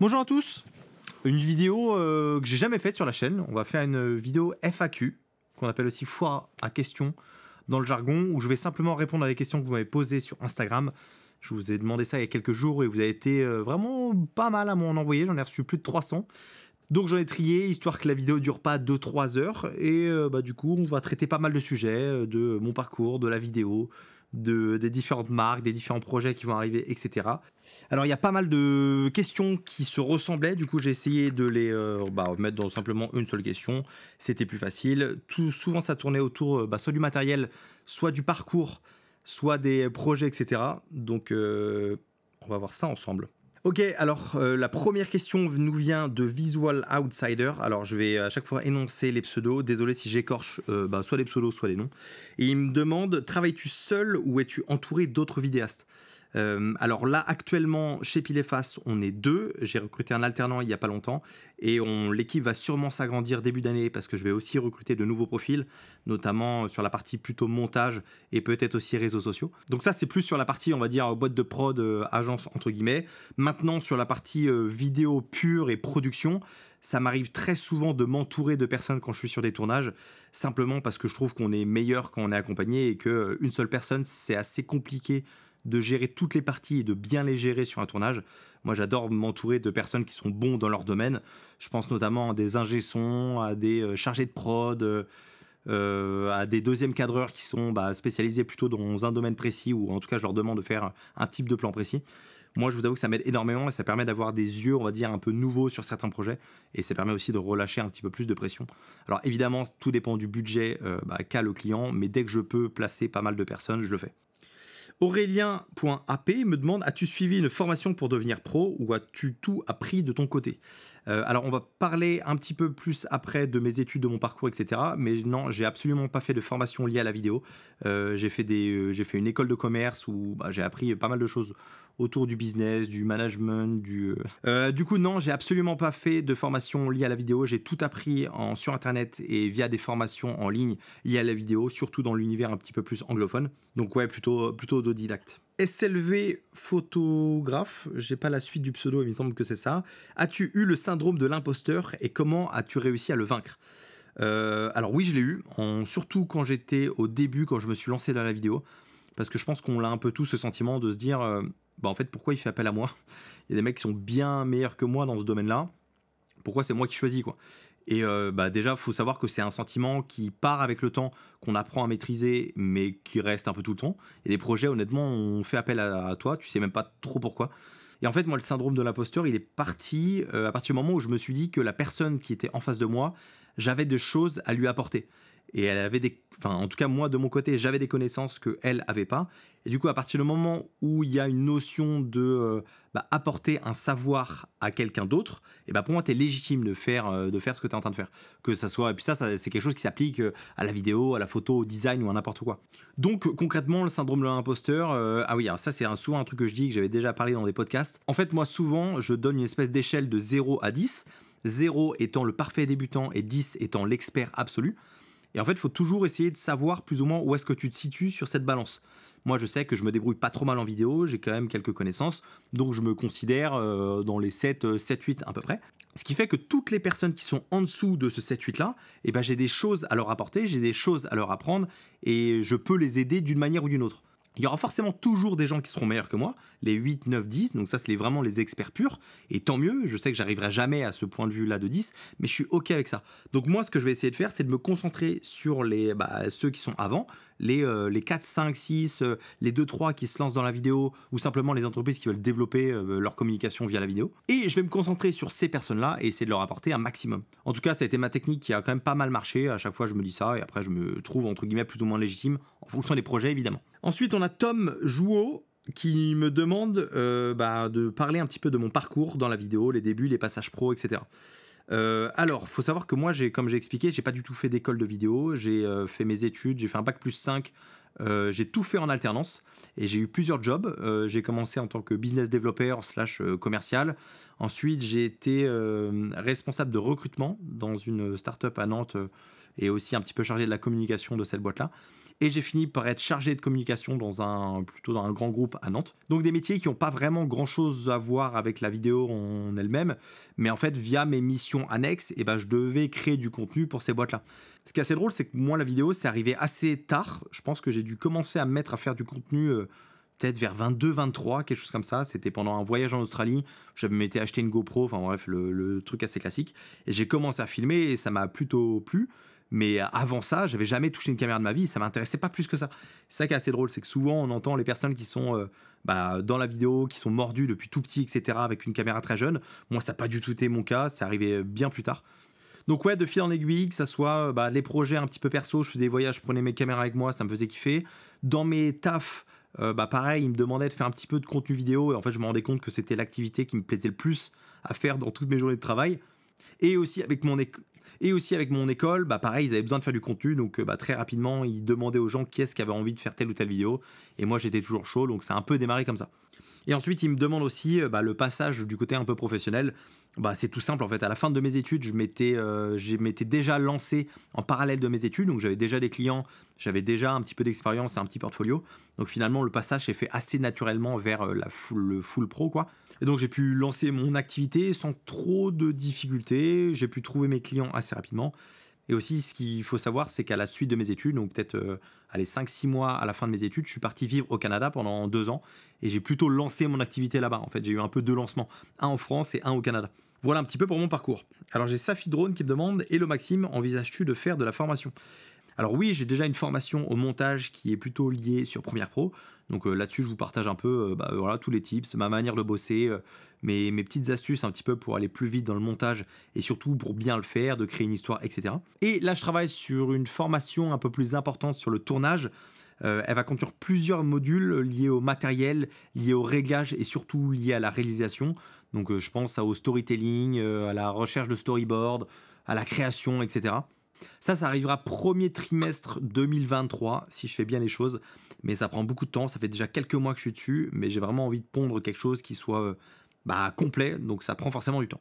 Bonjour à tous Une vidéo euh, que j'ai jamais faite sur la chaîne. On va faire une vidéo FAQ, qu'on appelle aussi foire à questions dans le jargon, où je vais simplement répondre à des questions que vous m'avez posées sur Instagram. Je vous ai demandé ça il y a quelques jours et vous avez été euh, vraiment pas mal à m'en envoyer. J'en ai reçu plus de 300. Donc j'en ai trié, histoire que la vidéo dure pas 2-3 heures. Et euh, bah, du coup, on va traiter pas mal de sujets, de mon parcours, de la vidéo, de, des différentes marques, des différents projets qui vont arriver, etc. Alors il y a pas mal de questions qui se ressemblaient, du coup j'ai essayé de les euh, bah, mettre dans simplement une seule question, c'était plus facile. Tout, souvent ça tournait autour euh, bah, soit du matériel, soit du parcours, soit des projets, etc. Donc euh, on va voir ça ensemble. Ok, alors la première question nous vient de Visual Outsider. Alors je vais à chaque fois énoncer les pseudos. Désolé si j'écorche bah, soit les pseudos, soit les noms. Et il me demande travailles-tu seul ou es-tu entouré d'autres vidéastes? Euh, alors là, actuellement, chez Pileface, on est deux. J'ai recruté un alternant il n'y a pas longtemps. Et l'équipe va sûrement s'agrandir début d'année parce que je vais aussi recruter de nouveaux profils, notamment sur la partie plutôt montage et peut-être aussi réseaux sociaux. Donc ça, c'est plus sur la partie, on va dire, boîte de prod, euh, agence, entre guillemets. Maintenant, sur la partie euh, vidéo pure et production, ça m'arrive très souvent de m'entourer de personnes quand je suis sur des tournages, simplement parce que je trouve qu'on est meilleur quand on est accompagné et qu'une seule personne, c'est assez compliqué de gérer toutes les parties et de bien les gérer sur un tournage. Moi, j'adore m'entourer de personnes qui sont bons dans leur domaine. Je pense notamment à des ingé à des euh, chargés de prod, euh, euh, à des deuxièmes cadreurs qui sont bah, spécialisés plutôt dans un domaine précis, ou en tout cas, je leur demande de faire un type de plan précis. Moi, je vous avoue que ça m'aide énormément et ça permet d'avoir des yeux, on va dire, un peu nouveaux sur certains projets. Et ça permet aussi de relâcher un petit peu plus de pression. Alors évidemment, tout dépend du budget bah, qu'a le client, mais dès que je peux placer pas mal de personnes, je le fais. Aurélien.ap me demande As-tu suivi une formation pour devenir pro ou as-tu tout appris de ton côté? Euh, Alors, on va parler un petit peu plus après de mes études, de mon parcours, etc. Mais non, j'ai absolument pas fait de formation liée à la vidéo. Euh, j'ai fait, euh, fait une école de commerce où bah, j'ai appris pas mal de choses autour du business, du management, du... Euh, du coup, non, j'ai absolument pas fait de formation liée à la vidéo. J'ai tout appris en, sur Internet et via des formations en ligne liées à la vidéo, surtout dans l'univers un petit peu plus anglophone. Donc ouais, plutôt, plutôt autodidacte. SLV photographe, j'ai pas la suite du pseudo, il me semble que c'est ça. As-tu eu le syndrome de l'imposteur et comment as-tu réussi à le vaincre? Euh, alors oui, je l'ai eu, surtout quand j'étais au début, quand je me suis lancé dans la vidéo, parce que je pense qu'on l'a un peu tout ce sentiment de se dire, euh, bah en fait pourquoi il fait appel à moi? Il y a des mecs qui sont bien meilleurs que moi dans ce domaine-là. Pourquoi c'est moi qui choisis quoi? Et euh, bah déjà, faut savoir que c'est un sentiment qui part avec le temps, qu'on apprend à maîtriser, mais qui reste un peu tout le temps. Et des projets, honnêtement, on fait appel à, toi, tu sais même pas trop pourquoi. Et en fait, moi, le syndrome de l'imposteur, il est parti euh, à partir du moment où je me suis dit que la personne qui était en face de moi, j'avais des choses à lui apporter et elle avait des enfin en tout cas moi de mon côté j'avais des connaissances que elle avait pas et du coup à partir du moment où il y a une notion de euh, bah, apporter un savoir à quelqu'un d'autre et bah pour moi tu es légitime de faire euh, de faire ce que tu es en train de faire. Que ça soit et puis ça, c'est quelque chose qui s'applique euh, à la vidéo à la photo au design ou à n'importe quoi. Donc concrètement le syndrome de l'imposteur ah oui ça c'est souvent un truc que je dis que j'avais déjà parlé dans des podcasts. En fait moi souvent je donne une espèce d'échelle de 0 à 10 0 étant le parfait débutant et 10 étant l'expert absolu. Et en fait, il faut toujours essayer de savoir plus ou moins où est-ce que tu te situes sur cette balance. Moi, je sais que je me débrouille pas trop mal en vidéo, j'ai quand même quelques connaissances, donc je me considère euh, dans les 7, 7, 8 à peu près. Ce qui fait que toutes les personnes qui sont en dessous de ce 7, 8 là, eh ben, j'ai des choses à leur apporter, j'ai des choses à leur apprendre, et je peux les aider d'une manière ou d'une autre. Il y aura forcément toujours des gens qui seront meilleurs que moi, les 8, 9, 10, donc ça c'est vraiment les experts purs, et tant mieux, je sais que j'arriverai jamais à ce point de vue-là de 10, mais je suis ok avec ça. Donc moi ce que je vais essayer de faire, c'est de me concentrer sur les, bah, ceux qui sont avant, les, euh, les 4, 5, 6, les 2, 3 qui se lancent dans la vidéo, ou simplement les entreprises qui veulent développer euh, leur communication via la vidéo. Et je vais me concentrer sur ces personnes-là et essayer de leur apporter un maximum. En tout cas, ça a été ma technique qui a quand même pas mal marché. À chaque fois, je me dis ça, et après, je me trouve entre guillemets plus ou moins légitime, en fonction des projets évidemment. Ensuite, on a Tom Jouot qui me demande euh, bah, de parler un petit peu de mon parcours dans la vidéo, les débuts, les passages pro, etc. Euh, alors, faut savoir que moi, comme j'ai expliqué, j'ai pas du tout fait d'école de vidéo. J'ai euh, fait mes études, j'ai fait un bac plus 5. Euh, j'ai tout fait en alternance et j'ai eu plusieurs jobs. j'ai commencé en tant que business developer slash commercial. Ensuite, j'ai été responsable de recrutement dans une startup à Nantes et aussi un petit peu chargé de la communication de cette boîte-là. Et j'ai fini par être chargé de communication dans un plutôt dans un grand groupe à Nantes. Donc des métiers qui n'ont pas vraiment grand chose à voir avec la vidéo en elle-même, mais en fait via mes missions annexes, et eh ben je devais créer du contenu pour ces boîtes-là. Ce qui est assez drôle, c'est que moi la vidéo c'est arrivé assez tard. Je pense que j'ai dû commencer à me mettre à faire du contenu. Euh, peut-être vers 22, 23, quelque chose comme ça. C'était pendant un voyage en Australie. Je m'étais acheté une GoPro, enfin bref, le, truc assez classique. Et j'ai commencé à filmer et ça m'a plutôt plu. Mais avant ça, j'avais jamais touché une caméra de ma vie, ça m'intéressait pas plus que ça. C'est ça qui est assez drôle, c'est que souvent on entend les personnes qui sont euh, bah, dans la vidéo, qui sont mordues depuis tout petit, etc., avec une caméra très jeune. Moi, ça n'a pas du tout été mon cas, c'est arrivé bien plus tard. Donc ouais, de fil en aiguille, que ça soit bah, les projets un petit peu perso, je faisais des voyages, je prenais mes caméras avec moi, ça me faisait kiffer. Dans mes tafs, euh, bah pareil, il me demandait de faire un petit peu de contenu vidéo et en fait je me rendais compte que c'était l'activité qui me plaisait le plus à faire dans toutes mes journées de travail. Et aussi avec mon, et aussi avec mon école, bah pareil, ils avaient besoin de faire du contenu, donc euh, bah, très rapidement, ils demandaient aux gens qui est-ce qui avait envie de faire telle ou telle vidéo. Et moi j'étais toujours chaud, donc ça a un peu démarré comme ça. Et ensuite, ils me demandent aussi euh, bah, le passage du côté un peu professionnel. Bah, c'est tout simple en fait. À la fin de mes études, je m'étais, euh, déjà lancé en parallèle de mes études, donc j'avais déjà des clients, j'avais déjà un petit peu d'expérience et un petit portfolio. Donc finalement, le passage s'est fait assez naturellement vers euh, la le full pro quoi. Et donc j'ai pu lancer mon activité sans trop de difficultés. J'ai pu trouver mes clients assez rapidement. Et aussi, ce qu'il faut savoir, c'est qu'à la suite de mes études, donc peut-être euh, allez 5-6 mois à la fin de mes études, je suis parti vivre au Canada pendant deux ans et j'ai plutôt lancé mon activité là-bas. En fait, j'ai eu un peu deux lancements, un en France et un au Canada. Voilà un petit peu pour mon parcours. Alors j'ai Safi Drone qui me demande Hello Maxime, envisages-tu de faire de la formation? Alors oui, j'ai déjà une formation au montage qui est plutôt liée sur Premiere Pro. Donc euh, là-dessus, je vous partage un peu euh, bah, voilà, tous les tips, ma manière de bosser, euh, mes, mes, petites astuces un petit peu pour aller plus vite dans le montage et surtout pour bien le faire, de créer une histoire, etc. Et là, je travaille sur une formation un peu plus importante sur le tournage. elle va contenir plusieurs modules liés au matériel, liés au réglage et surtout liés à la réalisation. Donc je pense au storytelling, à la recherche de storyboard, à la création, etc. Ça, ça arrivera premier trimestre 2023, si je fais bien les choses. Mais ça prend beaucoup de temps. Ça fait déjà quelques mois que je suis dessus. Mais j'ai vraiment envie de pondre quelque chose qui soit euh, bah, complet. Donc ça prend forcément du temps.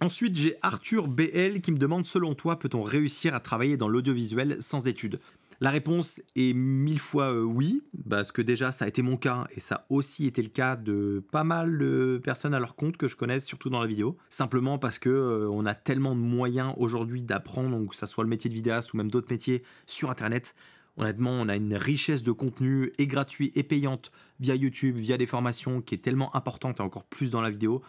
Ensuite, j'ai Arthur BL qui me demande Selon toi, peut-on réussir à travailler dans l'audiovisuel sans études? La réponse est mille fois euh, oui, parce que déjà ça a été mon cas et ça a aussi été le cas de pas mal de personnes à leur compte que je connaisse, surtout dans la vidéo. Simplement parce que euh, on a tellement de moyens aujourd'hui d'apprendre, que ça soit le métier de vidéaste ou même d'autres métiers sur Internet. Honnêtement, on a une richesse de contenu et gratuit et payante via YouTube, via des formations qui est tellement importante et encore plus dans la vidéo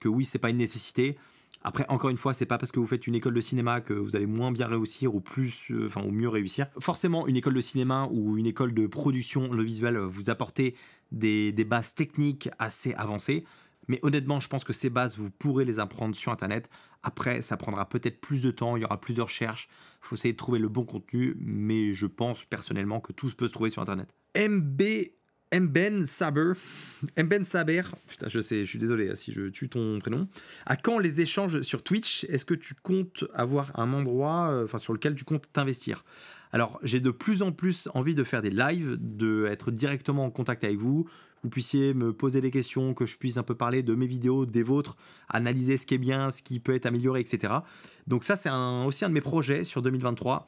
que oui, c'est pas une nécessité. Après, encore une fois, c'est pas parce que vous faites une école de cinéma que vous allez moins bien réussir ou plus, euh, enfin, ou mieux réussir. Forcément, une école de cinéma ou une école de production, le visuel, vous apporter des, des bases techniques assez avancées. Mais honnêtement, je pense que ces bases, vous pourrez les apprendre sur Internet. Après, ça prendra peut-être plus de temps, il y aura plus de recherches. Il faut essayer de trouver le bon contenu, mais je pense personnellement que tout se peut se trouver sur Internet. MB Mben Saber, Mben Saber, putain, je sais, je suis désolé hein, si je tue ton prénom. À quand les échanges sur Twitch? Est-ce que tu comptes avoir un endroit euh, sur lequel tu comptes t'investir? Alors, j'ai de plus en plus envie de faire des lives, de être directement en contact avec vous, vous puissiez me poser des questions, que je puisse un peu parler de mes vidéos, des vôtres, analyser ce qui est bien, ce qui peut être amélioré, etc. Donc ça, c'est aussi un de mes projets sur 2023.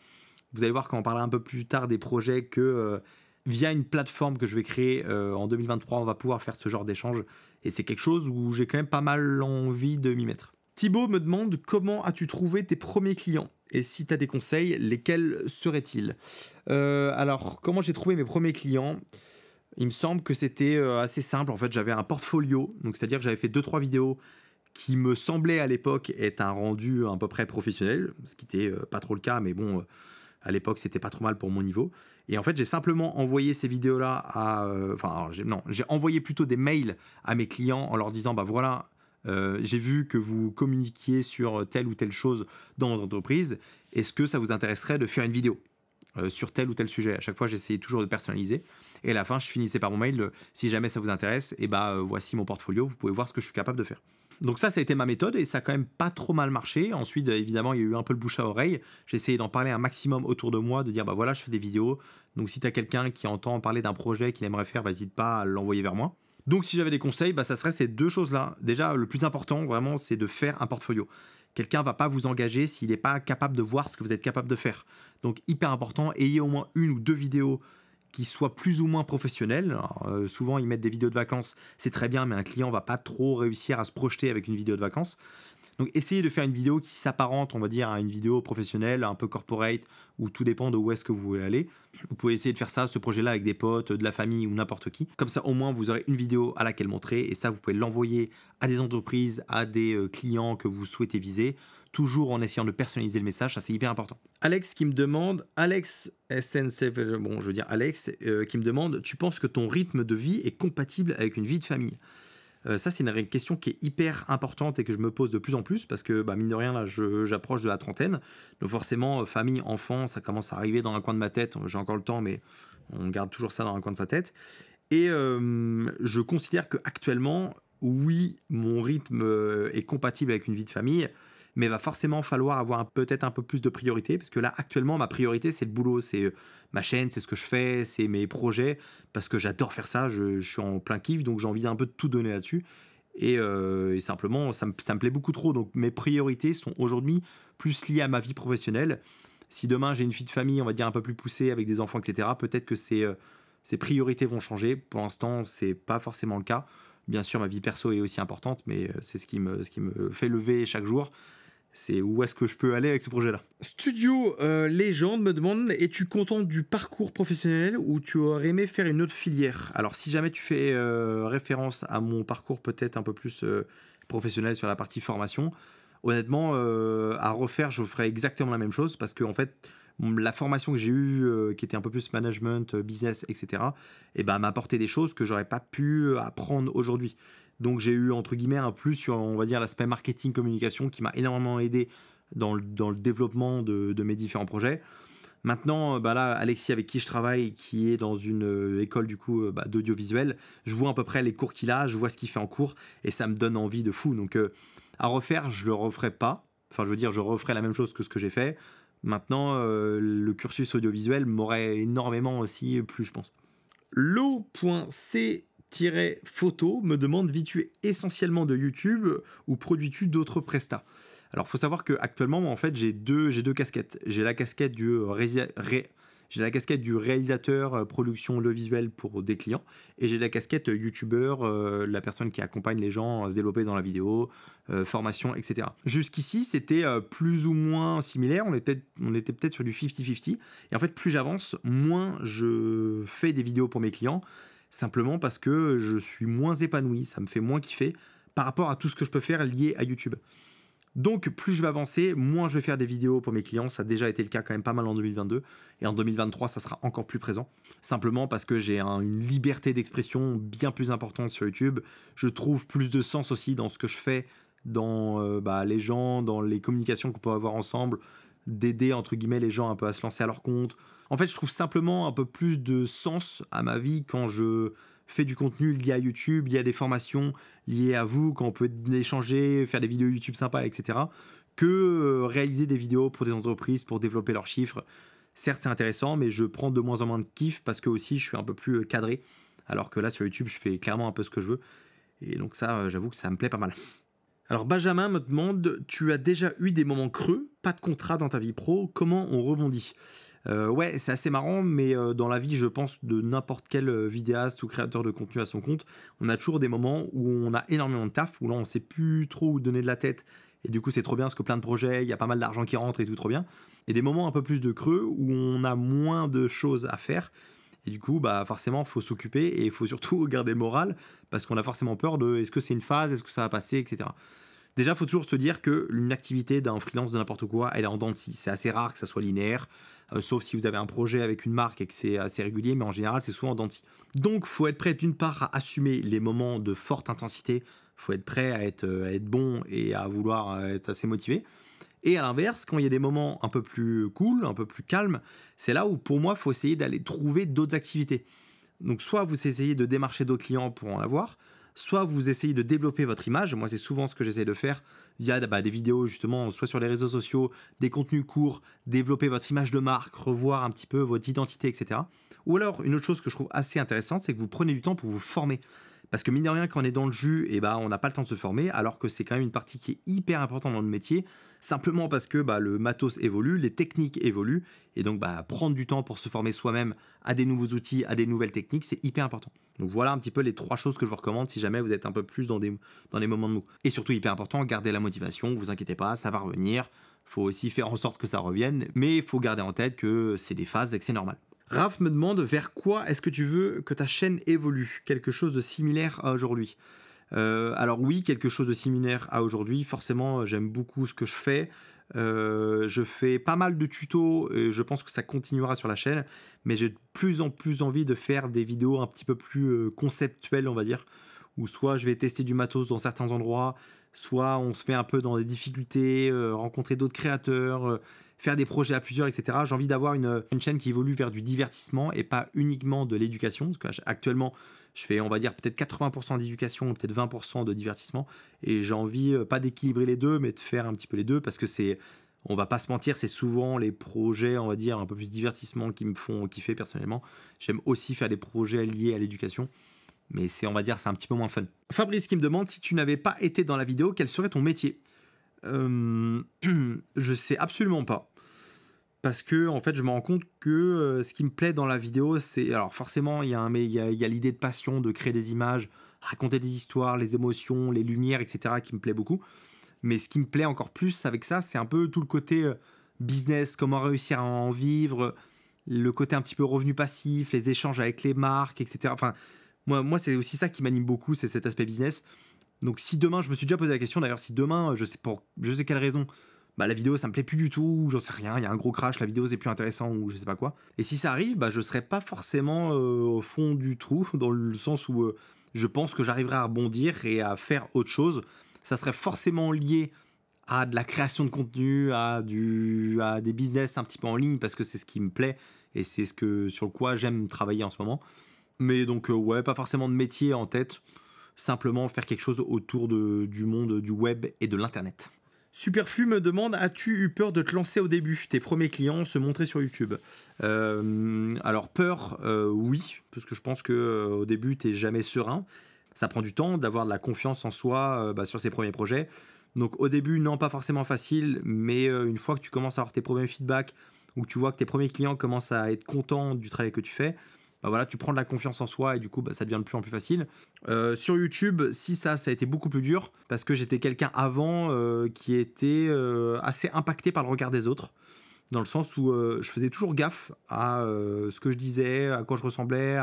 Vous allez voir quand on parlera un peu plus tard des projets que... Euh, via une plateforme que je vais créer euh, en 2023, on va pouvoir faire ce genre d'échange. Et c'est quelque chose où j'ai quand même pas mal envie de m'y mettre. Thibaut me demande comment as-tu trouvé tes premiers clients Et si tu as des conseils, lesquels seraient-ils? Euh, Alors, comment j'ai trouvé mes premiers clients? Il me semble que c'était euh, assez simple. En fait, j'avais un portfolio, donc c'est-à-dire que j'avais fait 2-3 vidéos qui me semblaient à l'époque être un rendu à peu près professionnel, ce qui n'était pas trop le cas, mais bon, à l'époque, c'était pas trop mal pour mon niveau. Et en fait, j'ai simplement envoyé ces vidéos-là à. Euh, enfin, non, j'ai envoyé plutôt des mails à mes clients en leur disant bah voilà, euh, j'ai vu que vous communiquiez sur telle ou telle chose dans votre entreprise. Est-ce que ça vous intéresserait de faire une vidéo euh, sur tel ou tel sujet? À chaque fois, j'essayais toujours de personnaliser. Et à la fin, je finissais par mon mail si jamais ça vous intéresse, et bah voici mon portfolio, vous pouvez voir ce que je suis capable de faire. Donc ça, ça a été ma méthode et ça a quand même pas trop mal marché. Ensuite, évidemment, il y a eu un peu le bouche à oreille. J'ai essayé d'en parler un maximum autour de moi, de dire bah voilà, je fais des vidéos. Donc si tu quelqu'un qui entend parler d'un projet qu'il aimerait faire, n'hésite pas à l'envoyer vers moi. Donc si j'avais des conseils, bah, ça serait ces deux choses-là. Déjà, le plus important, vraiment, c'est de faire un portfolio. Quelqu'un va pas vous engager s'il n'est pas capable de voir ce que vous êtes capable de faire. Donc hyper important, ayez au moins une ou deux vidéos qui soient plus ou moins professionnelles. Euh, souvent ils mettent des vidéos de vacances, c'est très bien, mais un client va pas trop réussir à se projeter avec une vidéo de vacances. Donc essayez de faire une vidéo qui s'apparente, on va dire, à une vidéo professionnelle, un peu corporate, où tout dépend de où est-ce que vous voulez aller. Vous pouvez essayer de faire ça, ce projet-là, avec des potes, de la famille ou n'importe qui. Comme ça, au moins, vous aurez une vidéo à laquelle montrer, et ça, vous pouvez l'envoyer à des entreprises, à des euh, clients que vous souhaitez viser, toujours en essayant de personnaliser le message, ça c'est hyper important. Alex qui me demande, Alex SNCF, bon je veux dire Alex, euh, qui me demande, tu penses que ton rythme de vie est compatible avec une vie de famille? Euh, ça, c'est une question qui est hyper importante et que je me pose de plus en plus parce que, bah, mine de rien, là, j'approche de la trentaine. Donc, forcément, euh, famille, enfant, ça commence à arriver dans un coin de ma tête. J'ai encore le temps, mais on garde toujours ça dans un coin de sa tête. Et je considère que actuellement, oui, mon rythme est compatible avec une vie de famille, mais va forcément falloir avoir peut-être un peu plus de priorité parce que là, actuellement, ma priorité, c'est le boulot, c'est ma chaîne, c'est ce que je fais, c'est mes projets, parce que j'adore faire ça, je, suis en plein kiff, donc j'ai envie d'un peu de tout donner là-dessus. Et, euh, simplement, ça me, ça me, plaît beaucoup trop. Donc mes priorités sont aujourd'hui plus liées à ma vie professionnelle. Si demain j'ai une fille de famille, on va dire un peu plus poussée, avec des enfants, etc., peut-être que ces, euh, ces priorités vont changer. Pour l'instant, c'est pas forcément le cas. Bien sûr, ma vie perso est aussi importante, mais euh, c'est ce ce qui me fait lever chaque jour c'est où est-ce que je peux aller avec ce projet-là. Studio euh, Légende me demande es-tu content du parcours professionnel ou tu aurais aimé faire une autre filière? Alors, si jamais tu fais euh, référence à mon parcours peut-être un peu plus euh, professionnel sur la partie formation, honnêtement, à refaire, je ferais exactement la même chose parce que fait, la formation que j'ai eue, qui était un peu plus management, business, etc., eh ben, m'a apporté des choses que j'aurais pas pu apprendre aujourd'hui. Donc j'ai eu entre guillemets un plus sur on va dire l'aspect marketing communication qui m'a énormément aidé dans le, développement de, mes différents projets. Maintenant, euh, bah là, Alexis avec qui je travaille, qui est dans une euh, école du coup euh, bah, d'audiovisuel, je vois à peu près les cours qu'il a, je vois ce qu'il fait en cours et ça me donne envie de fou. Donc à refaire, je le referai pas. Enfin, je veux dire, je referai la même chose que ce que j'ai fait. Maintenant, le cursus audiovisuel m'aurait énormément aussi plu, je pense. L'eau.c photo me demande vis-tu essentiellement de YouTube ou produis-tu d'autres prestats? Alors, faut savoir que actuellement, en fait, j'ai deux, deux casquettes. J'ai la casquette du j'ai la casquette du réalisateur euh, production le visuel pour des clients et j'ai la casquette youtubeur, euh, la personne qui accompagne les gens à se développer dans la vidéo, euh, formation, etc. Jusqu'ici, c'était plus ou moins similaire. On était, on était peut-être sur du 50-50. Et en fait, plus j'avance, moins je fais des vidéos pour mes clients simplement parce que je suis moins épanoui, ça me fait moins kiffer par rapport à tout ce que je peux faire lié à YouTube. Donc plus je vais avancer, moins je vais faire des vidéos pour mes clients, ça a déjà été le cas quand même pas mal en 2022, et en 2023 ça sera encore plus présent, simplement parce que j'ai une liberté d'expression bien plus importante sur YouTube, je trouve plus de sens aussi dans ce que je fais, dans euh, bah, les gens, dans les communications qu'on peut avoir ensemble, d'aider entre guillemets les gens un peu à se lancer à leur compte, en fait, je trouve simplement un peu plus de sens à ma vie quand je fais du contenu lié à YouTube, lié à des formations liées à vous, quand on peut échanger, faire des vidéos YouTube sympas, etc., que euh, réaliser des vidéos pour des entreprises pour développer leurs chiffres. Certes, c'est intéressant, mais je prends de moins en moins de kiff parce que aussi je suis un peu plus euh, cadré. Alors que là, sur YouTube, je fais clairement un peu ce que je veux. Et donc, ça, euh, j'avoue que ça me plaît pas mal. Alors, Benjamin me demande Tu as déjà eu des moments creux, pas de contrat dans ta vie pro, comment on rebondit? Euh, ouais, c'est assez marrant, mais euh, dans la vie, je pense, de n'importe quel euh, vidéaste ou créateur de contenu à son compte, on a toujours des moments où on a énormément de taf, où là, on sait plus trop où donner de la tête. Et du coup, c'est trop bien parce que plein de projets, il y a pas mal d'argent qui rentre et tout trop bien. Et des moments un peu plus de creux où on a moins de choses à faire. Et du coup, bah forcément, faut s'occuper et il faut surtout garder le moral parce qu'on a forcément peur de est-ce que c'est une phase, est-ce que ça va passer, etc. Déjà, faut toujours se dire que une activité d'un freelance de n'importe quoi, elle est en dents de scie. C'est assez rare que ça soit linéaire. Euh, sauf si vous avez un projet avec une marque et que c'est assez régulier, mais en général, c'est souvent en denti. Donc, faut être prêt d'une part à assumer les moments de forte intensité, faut être prêt à être, être bon et à vouloir être assez motivé. Et à l'inverse, quand il y a des moments un peu plus cool, un peu plus calmes, c'est là où pour moi, faut essayer d'aller trouver d'autres activités. Donc soit vous essayez de démarcher d'autres clients pour en avoir, soit vous essayez de développer votre image. Moi, c'est souvent ce que j'essaie de faire via bah, des vidéos, justement, soit sur les réseaux sociaux, des contenus courts, développer votre image de marque, revoir un petit peu votre identité, etc. Ou alors, une autre chose que je trouve assez intéressante, c'est que vous prenez du temps pour vous former. Parce que mine de rien, quand on est dans le jus, et eh bah, on n'a pas le temps de se former, alors que c'est quand même une partie qui est hyper importante dans le métier, simplement parce que bah, le matos évolue, les techniques évoluent, et donc bah, prendre du temps pour se former soi-même à des nouveaux outils, à des nouvelles techniques, c'est hyper important. Donc voilà un petit peu les trois choses que je vous recommande si jamais vous êtes un peu plus dans des, dans des moments de mou. Et surtout hyper important, gardez la motivation, vous inquiétez pas, ça va revenir, faut aussi faire en sorte que ça revienne, mais il faut garder en tête que c'est des phases et que c'est normal. Raph me demande vers quoi est-ce que tu veux que ta chaîne évolue? Quelque chose de similaire à aujourd'hui euh, alors oui, quelque chose de similaire à aujourd'hui. Forcément, j'aime beaucoup ce que je fais. Euh, je fais pas mal de tutos et je pense que ça continuera sur la chaîne. Mais j'ai de plus en plus envie de faire des vidéos un petit peu plus euh, conceptuelles, on va dire. Où soit je vais tester du matos dans certains endroits, soit on se met un peu dans des difficultés, rencontrer d'autres créateurs, faire des projets à plusieurs, etc. J'ai envie d'avoir une, chaîne qui évolue vers du divertissement et pas uniquement de l'éducation. Parce qu'actuellement, je fais, on va dire, peut-être 80% d'éducation, peut-être 20% de divertissement. Et j'ai envie, euh, pas d'équilibrer les deux, mais de faire un petit peu les deux parce que c'est, on va pas se mentir, c'est souvent les projets, on va dire, un peu plus divertissement qui me font kiffer personnellement. J'aime aussi faire des projets liés à l'éducation. Mais c'est, on va dire, c'est un petit peu moins fun. Fabrice qui me demande si tu n'avais pas été dans la vidéo, quel serait ton métier? Euh, Je sais absolument pas parce que en fait je me rends compte que euh, ce qui me plaît dans la vidéo c'est alors forcément il y a il y a, l'idée de passion de créer des images raconter des histoires les émotions les lumières etc qui me plaît beaucoup. Mais ce qui me plaît encore plus avec ça c'est un peu tout le côté euh, business comment réussir à en vivre le côté un petit peu revenu passif les échanges avec les marques etc enfin moi, moi c'est aussi ça qui m'anime beaucoup c'est cet aspect business. Donc si demain je me suis déjà posé la question d'ailleurs si demain je sais pour je sais quelle raison bah la vidéo ça me plaît plus du tout, j'en sais rien, il y a un gros crash, la vidéo c'est plus intéressant ou je sais pas quoi. Et si ça arrive, bah je serai pas forcément euh, au fond du trou, dans le sens où euh, je pense que j'arriverai à rebondir et à faire autre chose. Ça serait forcément lié à de la création de contenu, à, du, à des business un petit peu en ligne, parce que c'est ce qui me plaît et c'est ce que sur quoi j'aime travailler en ce moment. Mais donc euh, ouais, pas forcément de métier en tête, simplement faire quelque chose autour du monde du web et de l'internet. Superflu me demande As-tu eu peur de te lancer au début? Tes premiers clients se montraient sur YouTube. Euh, alors, peur, euh, oui, parce que je pense qu'au euh, début, tu jamais serein. Ça prend du temps d'avoir de la confiance en soi bah, sur ses premiers projets. Donc, au début, non, pas forcément facile, mais une fois que tu commences à avoir tes premiers feedbacks ou que tu vois que tes premiers clients commencent à être contents du travail que tu fais, bah voilà, tu prends de la confiance en soi et du coup, bah, ça devient de plus en plus facile. Euh, sur YouTube, si ça, ça a été beaucoup plus dur parce que j'étais quelqu'un avant euh, qui était euh, assez impacté par le regard des autres. Dans le sens où je faisais toujours gaffe à ce que je disais, à quoi je ressemblais.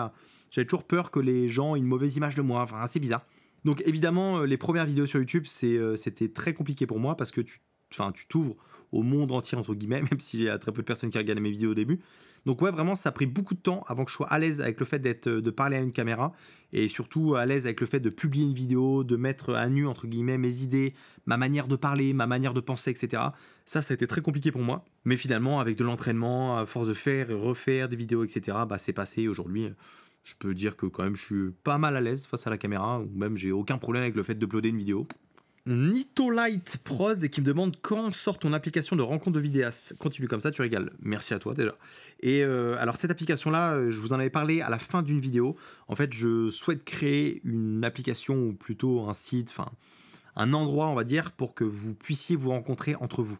J'avais toujours peur que les gens aient une mauvaise image de moi. Enfin, assez bizarre. Donc évidemment, les premières vidéos sur YouTube, c'était très compliqué pour moi parce que tu t'ouvres au monde entier, entre guillemets, même s'il y a très peu de personnes qui regardent mes vidéos au début. Donc ouais, vraiment, ça a pris beaucoup de temps avant que je sois à l'aise avec le fait d'être, de parler à une caméra et surtout à l'aise avec le fait de publier une vidéo, de mettre à nu, entre guillemets, mes idées, ma manière de parler, ma manière de penser, etc. Ça, ça a été très compliqué pour moi. Mais finalement, avec de l'entraînement, à force de faire et refaire des vidéos, etc., bah, c'est passé aujourd'hui. Je peux dire que quand même, je suis pas mal à l'aise face à la caméra, ou même j'ai aucun problème avec le fait d'uploader une vidéo. Nitolite Prod qui me demande quand sort ton application de rencontre de vidéastes. Continue comme ça, tu régales. Merci à toi déjà. Et euh, alors cette application-là, euh, je vous en avais parlé à la fin d'une vidéo. En fait, je souhaite créer une application ou plutôt un site, enfin un endroit, on va dire, pour que vous puissiez vous rencontrer entre vous.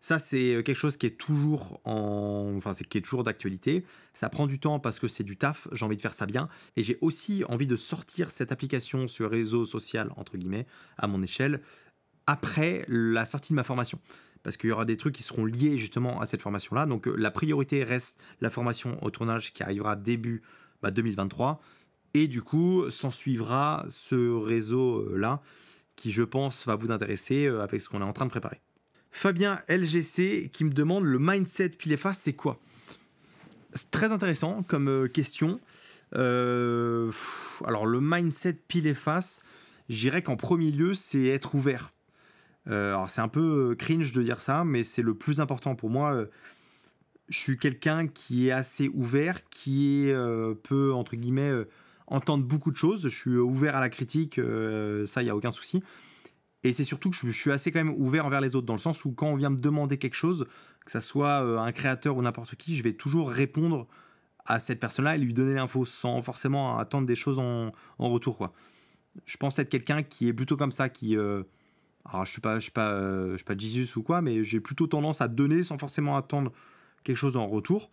Ça, c'est euh, quelque chose qui est toujours en, enfin, qui est toujours d'actualité. Ça prend du temps parce que c'est du taf. J'ai envie de faire ça bien, et j'ai aussi envie de sortir cette application sur réseau social entre guillemets à mon échelle après la sortie de ma formation. Parce qu'il y aura des trucs qui seront liés justement à cette formation-là. Donc euh, la priorité reste la formation au tournage qui arrivera début 2023. Bah, et du coup, s'en suivra ce réseau-là qui, je pense, va vous intéresser euh, avec ce qu'on est en train de préparer. Fabien LGC qui me demande le mindset pile et face, c'est quoi? C'est très intéressant comme euh, question. Euh, alors, le mindset pile et face, je qu'en premier lieu, c'est être ouvert. Euh, alors, c'est un peu cringe de dire ça, mais c'est le plus important pour moi. je suis quelqu'un qui est assez ouvert, qui peut, entre guillemets, entendre beaucoup de choses. Je suis ouvert à la critique, ça, il n'y a aucun souci. Et c'est surtout que je, suis assez quand même ouvert envers les autres, dans le sens où quand on vient me demander quelque chose, que ça soit euh, un créateur ou n'importe qui, je vais toujours répondre à cette personne-là et lui donner l'info sans forcément attendre des choses en, retour. Je pense être quelqu'un qui est plutôt comme ça, qui... Euh, alors je suis pas, suis pas, je suis pas Jesus ou quoi, mais j'ai plutôt tendance à donner sans forcément attendre quelque chose en retour.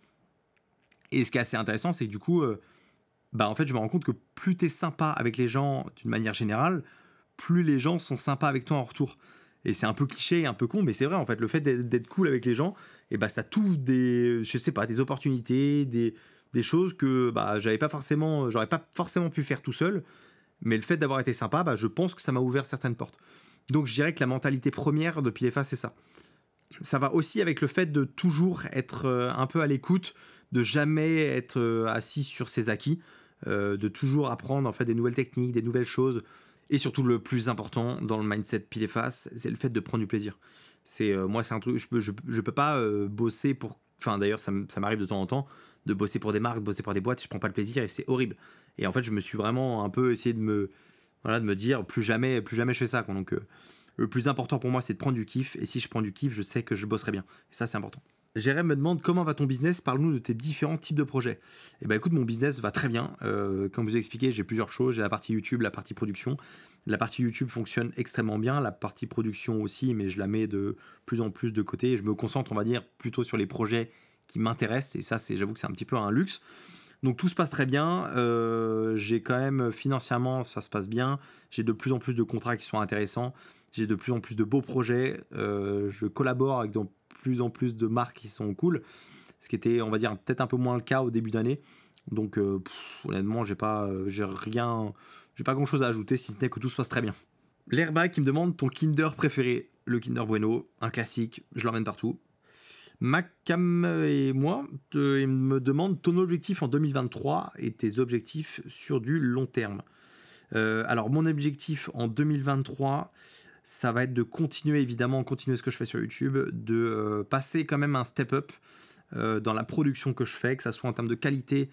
Et ce qui est assez intéressant, c'est que du coup, bah en fait, je me rends compte que plus tu es sympa avec les gens d'une manière générale, plus les gens sont sympas avec toi en retour. Et c'est un peu cliché, un peu con, mais c'est vrai en fait, le fait d'être cool avec les gens, et bah ça t'ouvre des, je sais pas, des opportunités, des, des choses que bah j'avais pas forcément, j'aurais pas forcément pu faire tout seul. Mais le fait d'avoir été sympa, bah, je pense que ça m'a ouvert certaines portes. Donc je dirais que la mentalité première de Pilefa, c'est ça. Ça va aussi avec le fait de toujours être euh, un peu à l'écoute, de jamais être euh, assis sur ses acquis, euh, de toujours apprendre en fait des nouvelles techniques, des nouvelles choses. Et surtout le plus important dans le mindset pile et face, c'est le fait de prendre du plaisir. C'est euh, moi c'est un truc je peux peux pas euh, bosser pour enfin d'ailleurs ça, m'arrive de temps en temps de bosser pour des marques, de bosser pour des boîtes, je prends pas le plaisir et c'est horrible. Et en fait, je me suis vraiment un peu essayé de me voilà, de me dire plus jamais plus jamais je fais ça Donc le plus important pour moi, c'est de prendre du kiff et si je prends du kiff, je sais que je bosserai bien. Et ça c'est important. Jérém me demande comment va ton business, parle-nous de tes différents types de projets. Eh ben écoute, mon business va très bien. Euh, comme vous ai expliqué, j'ai plusieurs choses. J'ai la partie YouTube, la partie production. La partie YouTube fonctionne extrêmement bien, la partie production aussi, mais je la mets de plus en plus de côté. Je me concentre, on va dire, plutôt sur les projets qui m'intéressent. Et ça, c'est, j'avoue que c'est un petit peu un luxe. Donc tout se passe très bien. Euh, j'ai quand même financièrement, ça se passe bien. J'ai de plus en plus de contrats qui sont intéressants. J'ai de plus en plus de beaux projets. Euh, je collabore avec plus en plus de marques qui sont cool. Ce qui était, on va dire, peut-être un peu moins le cas au début d'année. Donc, euh, honnêtement, j'ai pas, euh, rien, j'ai pas grand chose à ajouter si ce n'est que tout se passe très bien. L'airbag qui me demande ton Kinder préféré, le Kinder Bueno, un classique, je l'emmène partout. Macam et moi, il me demande ton objectif en 2023 et tes objectifs sur du long terme. Euh, alors, mon objectif en 2023, ça va être de continuer évidemment, continuer ce que je fais sur YouTube, de euh, passer quand même un step up euh, dans la production que je fais, que ça soit en termes de qualité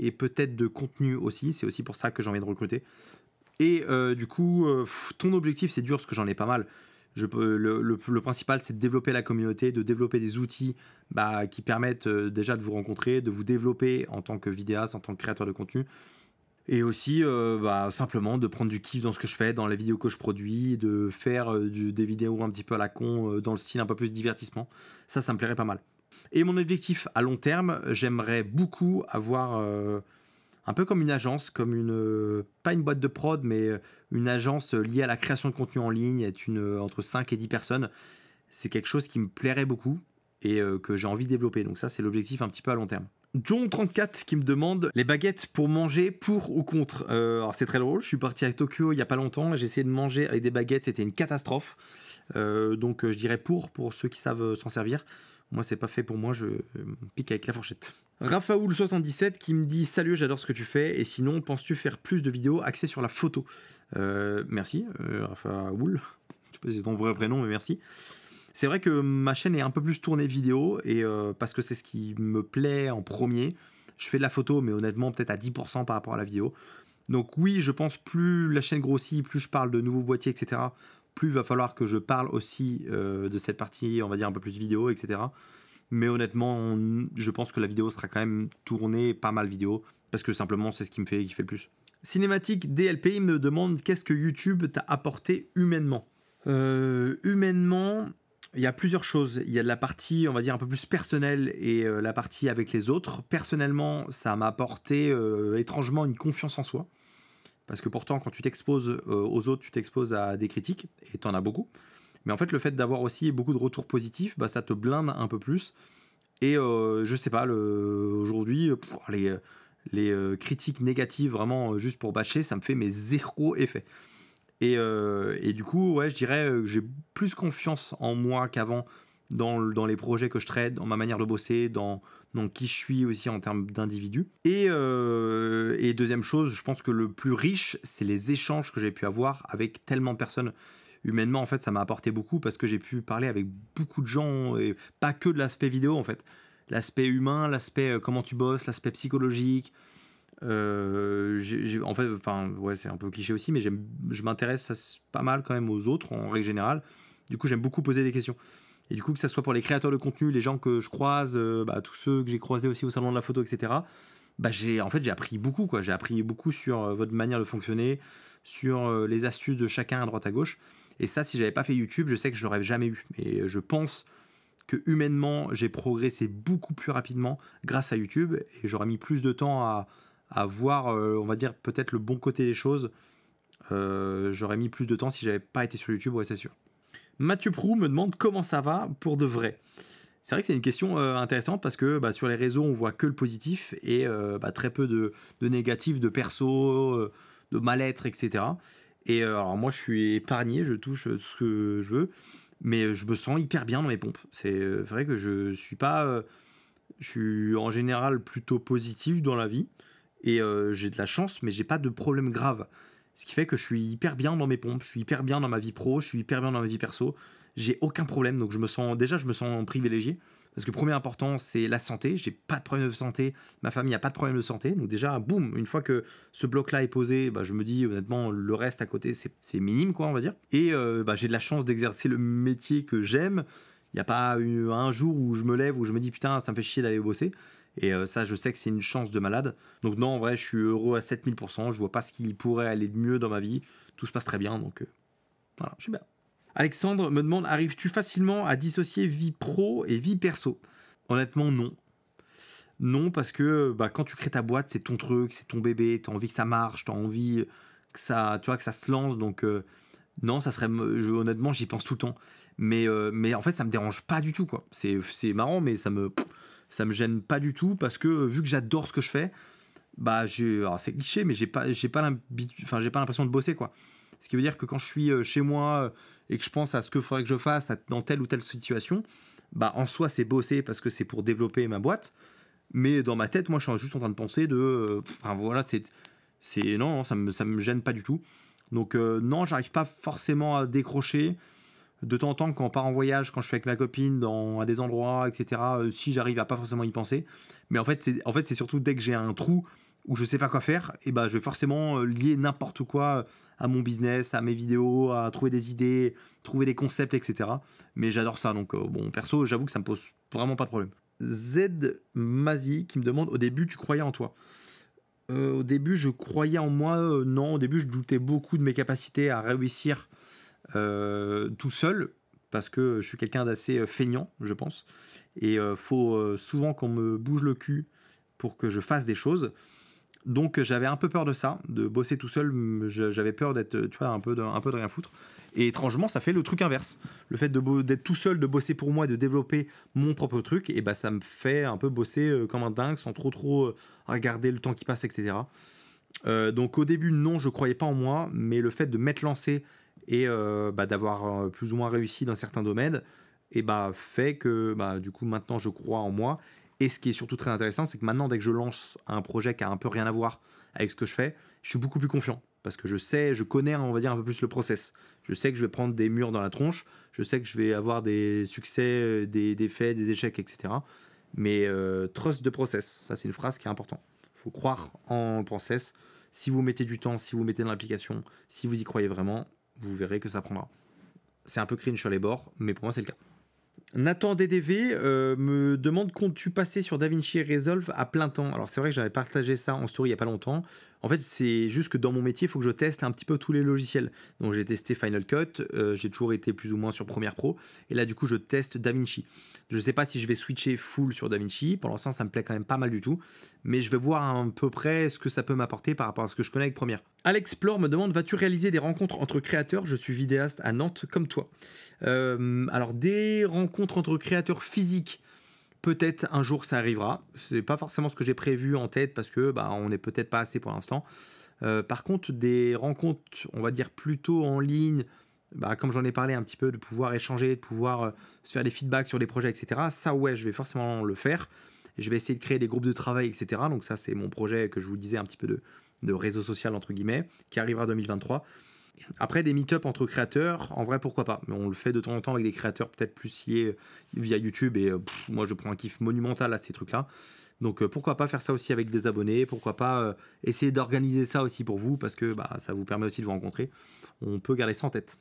et peut-être de contenu aussi. C'est aussi pour ça que j'ai envie de recruter. Et euh, du coup, ton objectif, c'est dur parce que j'en ai pas mal. Je le, principal, c'est de développer la communauté, de développer des outils bah, qui permettent déjà de vous rencontrer, de vous développer en tant que vidéaste, en tant que créateur de contenu, et aussi, euh, bah, simplement de prendre du kiff dans ce que je fais, dans les vidéos que je produis, de faire euh, des vidéos un petit peu à la con, euh, dans le style un peu plus divertissement. Ça, ça me plairait pas mal. Et mon objectif à long terme, j'aimerais beaucoup avoir un peu comme une agence, comme une pas une boîte de prod, mais une agence liée à la création de contenu en ligne, être une entre 5 et 10 personnes. C'est quelque chose qui me plairait beaucoup et que j'ai envie de développer. Donc ça, c'est l'objectif un petit peu à long terme. John34 qui me demande les baguettes pour manger pour ou contre. Euh, alors c'est très drôle, je suis parti à Tokyo il y a pas longtemps, j'ai essayé de manger avec des baguettes, c'était une catastrophe. Euh, donc euh, je dirais pour pour ceux qui savent s'en servir. Moi c'est pas fait pour moi, je pique avec la fourchette. Rafaoul77 qui me dit Salut, j'adore ce que tu fais. Et sinon, penses-tu faire plus de vidéos axées sur la photo? Merci, Rafaoul. Je sais pas si c'est ton vrai prénom, mais merci. C'est vrai que ma chaîne est un peu plus tournée vidéo et euh, parce que c'est ce qui me plaît en premier. Je fais de la photo, mais honnêtement, peut-être à 10% par rapport à la vidéo. Donc oui, je pense plus la chaîne grossit, plus je parle de nouveaux boîtiers, etc. Plus il va falloir que je parle aussi euh, de cette partie, on va dire un peu plus vidéo, etc. Mais honnêtement, je pense que la vidéo sera quand même tournée pas mal vidéo parce que simplement c'est ce qui me fait kiffer le plus. Cinématique DLP me demande qu'est-ce que YouTube t'a apporté humainement? Euh, humainement, il y a plusieurs choses. Il y a la partie, on va dire, un peu plus personnelle et euh, la partie avec les autres. Personnellement, ça m'a apporté euh, étrangement une confiance en soi. Parce que pourtant, quand tu t'exposes euh, aux autres, tu t'exposes à des critiques, et tu en as beaucoup. Mais en fait, le fait d'avoir aussi beaucoup de retours positifs, bah, ça te blinde un peu plus. Et je sais pas, aujourd'hui, les, les critiques négatives, vraiment juste pour bâcher, ça me fait mes zéro effet. Euh, et, du coup, ouais, je dirais que j'ai plus confiance en moi qu'avant dans, dans, les projets que je traite, dans ma manière de bosser, dans, dans qui je suis aussi en termes d'individu. Et, euh, et, deuxième chose, je pense que le plus riche, c'est les échanges que j'ai pu avoir avec tellement de personnes. Humainement, en fait, ça m'a apporté beaucoup parce que j'ai pu parler avec beaucoup de gens, et pas que de l'aspect vidéo, en fait. L'aspect humain, l'aspect euh, comment tu bosses, l'aspect psychologique, euh, en fait, enfin, ouais, c'est un peu cliché aussi, mais je m'intéresse pas mal quand même aux autres en règle générale. Du coup, j'aime beaucoup poser des questions. Et du coup, que ça soit pour les créateurs de contenu, les gens que je croise, euh, bah, tous ceux que j'ai croisés aussi au salon de la photo, etc. bah j'ai en fait j'ai appris beaucoup. J'ai appris beaucoup sur euh, votre manière de fonctionner, sur les astuces de chacun à droite à gauche. Et ça, si j'avais pas fait YouTube, je sais que je l'aurais jamais eu. Et je pense que humainement, j'ai progressé beaucoup plus rapidement grâce à YouTube et j'aurais mis plus de temps à, à voir, euh, on va dire, peut-être le bon côté des choses. j'aurais mis plus de temps si j'avais pas été sur YouTube, ouais, c'est sûr. Mathieu Prou me demande comment ça va pour de vrai. C'est vrai que c'est une question euh, intéressante parce que bah, sur les réseaux, on voit que le positif et euh, bah, très peu de, de négatif, de perso, euh, de mal-être, etc. Et alors moi, je suis épargné, je touche ce que je veux, mais je me sens hyper bien dans mes pompes. C'est vrai que je suis pas, je suis en général plutôt positif dans la vie et j'ai de la chance, mais j'ai pas de problème grave. Ce qui fait que je suis hyper bien dans mes pompes, je suis hyper bien dans ma vie pro, je suis hyper bien dans ma vie perso j'ai aucun problème. Donc je me sens déjà, je me sens privilégié. Parce que premier important, c'est la santé. J'ai pas de problème de santé. Ma famille a pas de problème de santé. Donc déjà, boum, une fois que ce bloc-là est posé, bah, je me dis honnêtement, le reste à côté, c'est minime, quoi, on va dire. Et euh, bah, j'ai de la chance d'exercer le métier que j'aime. Il n'y a pas eu un jour où je me lève où je me dis putain, ça me fait chier d'aller bosser. Et euh, ça, je sais que c'est une chance de malade. Donc non, en vrai, je suis heureux à 7000%. Je vois pas ce qui pourrait aller de mieux dans ma vie. Tout se passe très bien. Donc euh, voilà, je suis bien. Alexandre me demande arrives-tu facilement à dissocier vie pro et vie perso? Honnêtement, non. Non, parce que bah, quand tu crées ta boîte, c'est ton truc, c'est ton bébé, tu as envie que ça marche, tu as envie que ça, tu vois, que ça se lance. Donc, euh, non, ça serait. honnêtement, j'y pense tout le temps. Mais, mais en fait, ça me dérange pas du tout. quoi. C'est marrant, mais ça me, ça me gêne pas du tout parce que vu que j'adore ce que je fais, bah, c'est cliché, mais j'ai pas, pas l'impression de bosser. quoi. Ce qui veut dire que quand je suis euh, chez moi et que je pense à ce qu'il faudrait que je fasse dans telle ou telle situation, bah en soi c'est bosser parce que c'est pour développer ma boîte, mais dans ma tête moi je suis juste en train de penser de, euh, enfin voilà c'est, c'est non ça me ça me gêne pas du tout. Donc euh, non j'arrive pas forcément à décrocher. De temps en temps quand on part en voyage, quand je suis avec ma copine dans à des endroits etc. Euh, si j'arrive à pas forcément y penser, mais en fait c'est en fait surtout dès que j'ai un trou où je sais pas quoi faire, et bah je vais forcément lier n'importe quoi à mon business, à mes vidéos, à trouver des idées, trouver des concepts, etc. Mais j'adore ça. Donc, euh, bon, perso, j'avoue que ça me pose vraiment pas de problème. Z Mazi qui me demande au début, tu croyais en toi? Euh, Au début, je croyais en moi. Euh, non, au début, je doutais beaucoup de mes capacités à réussir tout seul parce que je suis quelqu'un d'assez feignant, je pense. Et il faut souvent qu'on me bouge le cul pour que je fasse des choses. Donc j'avais un peu peur de ça, de bosser tout seul. J'avais peur d'être, tu vois, un peu de, un peu de rien foutre. Et étrangement, ça fait le truc inverse. Le fait d'être tout seul, de bosser pour moi, de développer mon propre truc, et bah ça me fait un peu bosser euh, comme un dingue, sans trop trop euh, regarder le temps qui passe, etc. Euh, donc au début, non, je croyais pas en moi, mais le fait de m'être lancé et bah, d'avoir plus ou moins réussi dans certains domaines, et bah fait que bah, du coup maintenant je crois en moi et ce qui est surtout très intéressant, c'est que maintenant, dès que je lance un projet qui a un peu rien à voir avec ce que je fais, je suis beaucoup plus confiant. Parce que je sais, je connais, on va dire, un peu plus le process. Je sais que je vais prendre des murs dans la tronche. Je sais que je vais avoir des succès, des défaites, des échecs, etc. Mais euh, trust de process, ça c'est une phrase qui est importante. Il faut croire en process. Si vous mettez du temps, si vous mettez dans l'application, si vous y croyez vraiment, vous verrez que ça prendra. C'est un peu cringe sur les bords, mais pour moi c'est le cas. Nathan DDV euh, me demande comptes-tu passer sur DaVinci Resolve à plein temps? Alors c'est vrai que j'avais partagé ça en story il n'y a pas longtemps. En fait, c'est juste que dans mon métier, il faut que je teste un petit peu tous les logiciels. Donc j'ai testé Final Cut, euh, j'ai toujours été plus ou moins sur Premiere Pro, et là du coup je teste DaVinci. Je ne sais pas si je vais switcher full sur DaVinci, pour l'instant ça me plaît quand même pas mal du tout, mais je vais voir à peu près ce que ça peut m'apporter par rapport à ce que je connais avec Premiere. Alexplore me demande, vas-tu réaliser des rencontres entre créateurs? Je suis vidéaste à Nantes comme toi. Euh, alors des rencontres entre créateurs physiques, Peut-être un jour ça arrivera. C'est pas forcément ce que j'ai prévu en tête parce que bah, on n'est peut-être pas assez pour l'instant. Euh, par contre, des rencontres, on va dire plutôt en ligne, bah, comme j'en ai parlé un petit peu, de pouvoir échanger, de pouvoir euh, se faire des feedbacks sur les projets, etc. Ça, ouais, je vais forcément le faire. Je vais essayer de créer des groupes de travail, etc. Donc ça, c'est mon projet que je vous disais un petit peu de, de réseau social, entre guillemets, qui arrivera en 2023. Après, des meet-up entre créateurs, en vrai, pourquoi pas. Mais on le fait de temps en temps avec des créateurs peut-être plus liés via YouTube. Et euh, moi, je prends un kiff monumental à ces trucs-là. Donc euh, pourquoi pas faire ça aussi avec des abonnés, pourquoi pas euh, essayer d'organiser ça aussi pour vous, parce que bah, ça vous permet aussi de vous rencontrer. On peut garder ça en tête.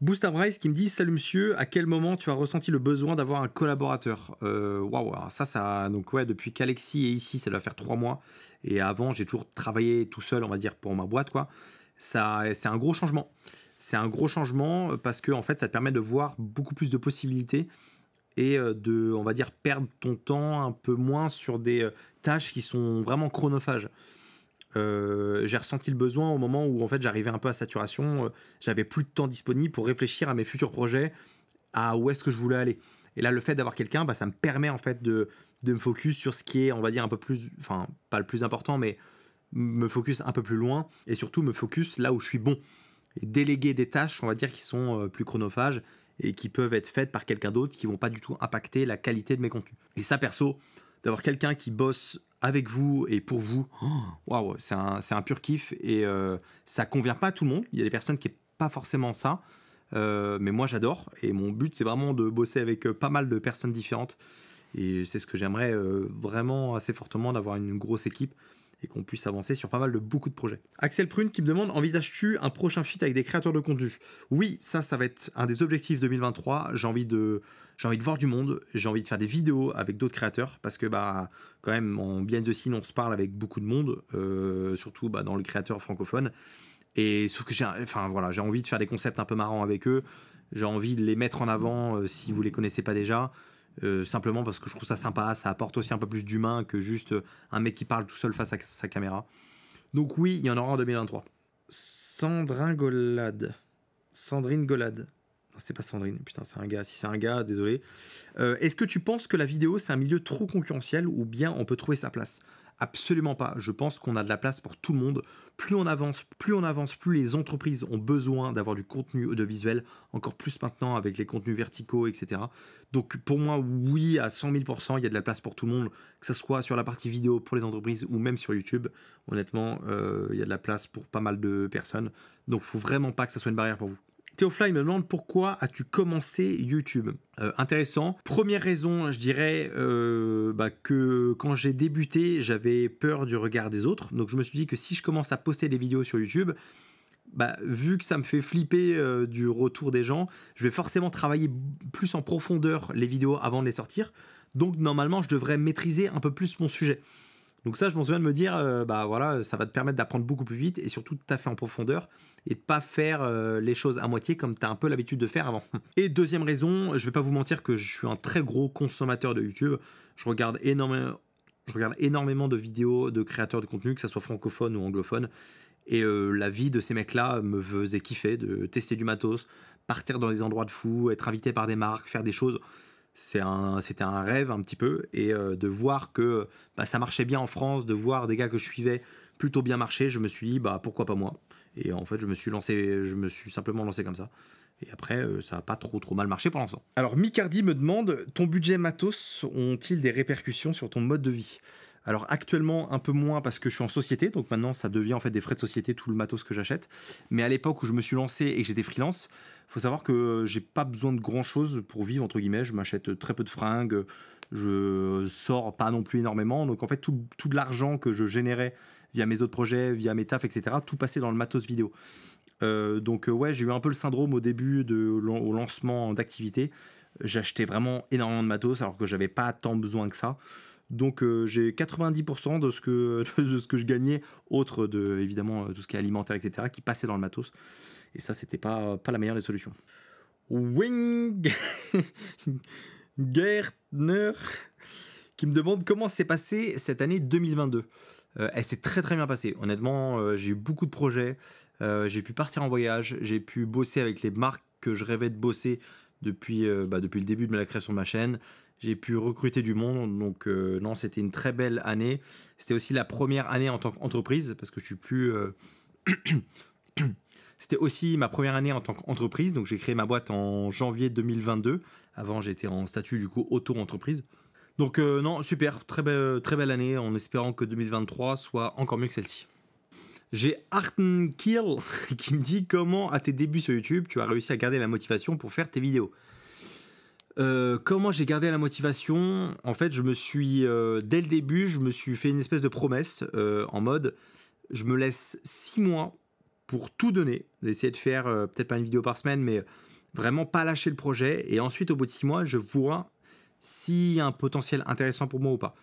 Booster Bryce qui me dit Salut monsieur, à quel moment tu as ressenti le besoin d'avoir un collaborateur? Waouh, ça, ça. Donc, ouais, depuis qu'Alexis est ici, ça doit faire trois mois. Et avant, j'ai toujours travaillé tout seul, on va dire, pour ma boîte, quoi. C'est un gros changement. C'est un gros changement parce que, en fait, ça te permet de voir beaucoup plus de possibilités et euh, de, on va dire, perdre ton temps un peu moins sur des euh, tâches qui sont vraiment chronophages. Euh, j'ai ressenti le besoin au moment où en fait j'arrivais un peu à saturation, j'avais plus de temps disponible pour réfléchir à mes futurs projets, à où est-ce que je voulais aller. Et là, le fait d'avoir quelqu'un, bah, ça me permet en fait de, de, me focus sur ce qui est, on va dire, un peu plus, enfin, pas le plus important, mais me focus un peu plus loin et surtout me focus là où je suis bon. Et déléguer des tâches, on va dire, qui sont plus chronophages et qui peuvent être faites par quelqu'un d'autre qui vont pas du tout impacter la qualité de mes contenus. Et ça, perso, d'avoir quelqu'un qui bosse avec vous et pour vous, oh, waouh, c'est un, un, pur kiff et euh, ça convient pas à tout le monde. Il y a des personnes qui n'aiment pas forcément ça, euh, mais moi j'adore et mon but c'est vraiment de bosser avec euh, pas mal de personnes différentes et c'est ce que j'aimerais euh, vraiment assez fortement d'avoir une grosse équipe et qu'on puisse avancer sur pas mal de beaucoup de projets. Axel Prune qui me demande envisages-tu un prochain feat avec des créateurs de contenu? Oui, ça, ça va être un des objectifs 2023. J'ai envie de j'ai envie de voir du monde, j'ai envie de faire des vidéos avec d'autres créateurs parce que bah quand même en behind the scene on se parle avec beaucoup de monde, euh, surtout bah, dans le créateur francophone. Et sauf que j'ai enfin voilà j'ai envie de faire des concepts un peu marrants avec eux, j'ai envie de les mettre en avant euh, si vous les connaissez pas déjà. Euh, simplement parce que je trouve ça sympa, ça apporte aussi un peu plus d'humain que juste euh, un mec qui parle tout seul face à sa caméra. Donc oui, il y en aura en 2023. Sandrine Golade. Sandrine Golade. C'est pas Sandrine, putain, c'est un gars. Si c'est un gars, désolé. Euh, est-ce que tu penses que la vidéo, c'est un milieu trop concurrentiel ou bien on peut trouver sa place? Absolument pas. Je pense qu'on a de la place pour tout le monde. Plus on avance, plus on avance, plus les entreprises ont besoin d'avoir du contenu audiovisuel, encore plus maintenant avec les contenus verticaux, etc. Donc pour moi, oui, à 100 000%, il y a de la place pour tout le monde, que ce soit sur la partie vidéo pour les entreprises ou même sur YouTube. Honnêtement, euh, il y a de la place pour pas mal de personnes. Donc faut vraiment pas que ça soit une barrière pour vous. Théofly me demande pourquoi as-tu commencé YouTube euh, Intéressant. Première raison, je dirais euh, bah, que quand j'ai débuté, j'avais peur du regard des autres. Donc je me suis dit que si je commence à poster des vidéos sur YouTube, bah, vu que ça me fait flipper euh, du retour des gens, je vais forcément travailler plus en profondeur les vidéos avant de les sortir. Donc normalement, je devrais maîtriser un peu plus mon sujet. Donc ça, je m'en souviens de me dire, euh, bah voilà, ça va te permettre d'apprendre beaucoup plus vite et surtout de taffer en profondeur et pas faire euh, les choses à moitié comme tu as un peu l'habitude de faire avant. Et deuxième raison, je vais pas vous mentir que je suis un très gros consommateur de YouTube. Je regarde énormément, je regarde énormément de vidéos de créateurs de contenu, que ce soit francophone ou anglophone. Et euh, la vie de ces mecs-là me faisait kiffer de tester du matos, partir dans des endroits de fou, être invité par des marques, faire des choses c'était un, rêve un petit peu et euh, de voir que bah, ça marchait bien en France, de voir des gars que je suivais plutôt bien marcher, je me suis dit bah pourquoi pas moi? Et en fait, je me suis lancé, je me suis simplement lancé comme ça. Et après, euh, ça n'a pas trop trop mal marché pour l'instant. Alors, Micardi me demande ton budget matos ont-ils des répercussions sur ton mode de vie? Alors actuellement un peu moins parce que je suis en société, donc maintenant ça devient en fait des frais de société tout le matos que j'achète. Mais à l'époque où je me suis lancé et que j'étais freelance, faut savoir que j'ai pas besoin de grand chose pour vivre entre guillemets. Je m'achète très peu de fringues, je sors pas non plus énormément. Donc en fait tout, tout de l'argent que je générais via mes autres projets, via mes tafs, etc., tout passait dans le matos vidéo. Euh, donc ouais, j'ai eu un peu le syndrome au début au lancement d'activité. J'achetais vraiment énormément de matos alors que j'avais pas tant besoin que ça. Donc euh, j'ai 90% de ce, que, de ce que je gagnais, autre de évidemment tout ce qui est alimentaire, etc., qui passait dans le matos. Et ça, c'était pas, pas la meilleure des solutions. Wing Gertner qui me demande comment s'est passée cette année 2022. Euh, elle s'est très très bien passée. Honnêtement, euh, j'ai eu beaucoup de projets. j'ai pu partir en voyage. J'ai pu bosser avec les marques que je rêvais de bosser depuis, bah, depuis le début de la création de ma chaîne. J'ai pu recruter du monde, donc euh, non, c'était une très belle année. C'était aussi la première année en tant qu'entreprise, parce que je suis plus... Euh, c'était aussi ma première année en tant qu'entreprise, donc j'ai créé ma boîte en janvier 2022. Avant, j'étais en statut du coup auto-entreprise. Donc euh, non, super, très très belle année, en espérant que 2023 soit encore mieux que celle-ci. J'ai Arten Kill qui me dit comment à tes débuts sur YouTube tu as réussi à garder la motivation pour faire tes vidéos? Euh, comment j'ai gardé la motivation? En fait, je me suis, euh, dès le début, je me suis fait une espèce de promesse euh, en mode, je me laisse six mois pour tout donner, d'essayer de faire peut-être pas une vidéo par semaine, mais Vraiment pas lâcher le projet. Et ensuite, au bout de six mois, je vois s'il y a un potentiel intéressant pour moi ou pas.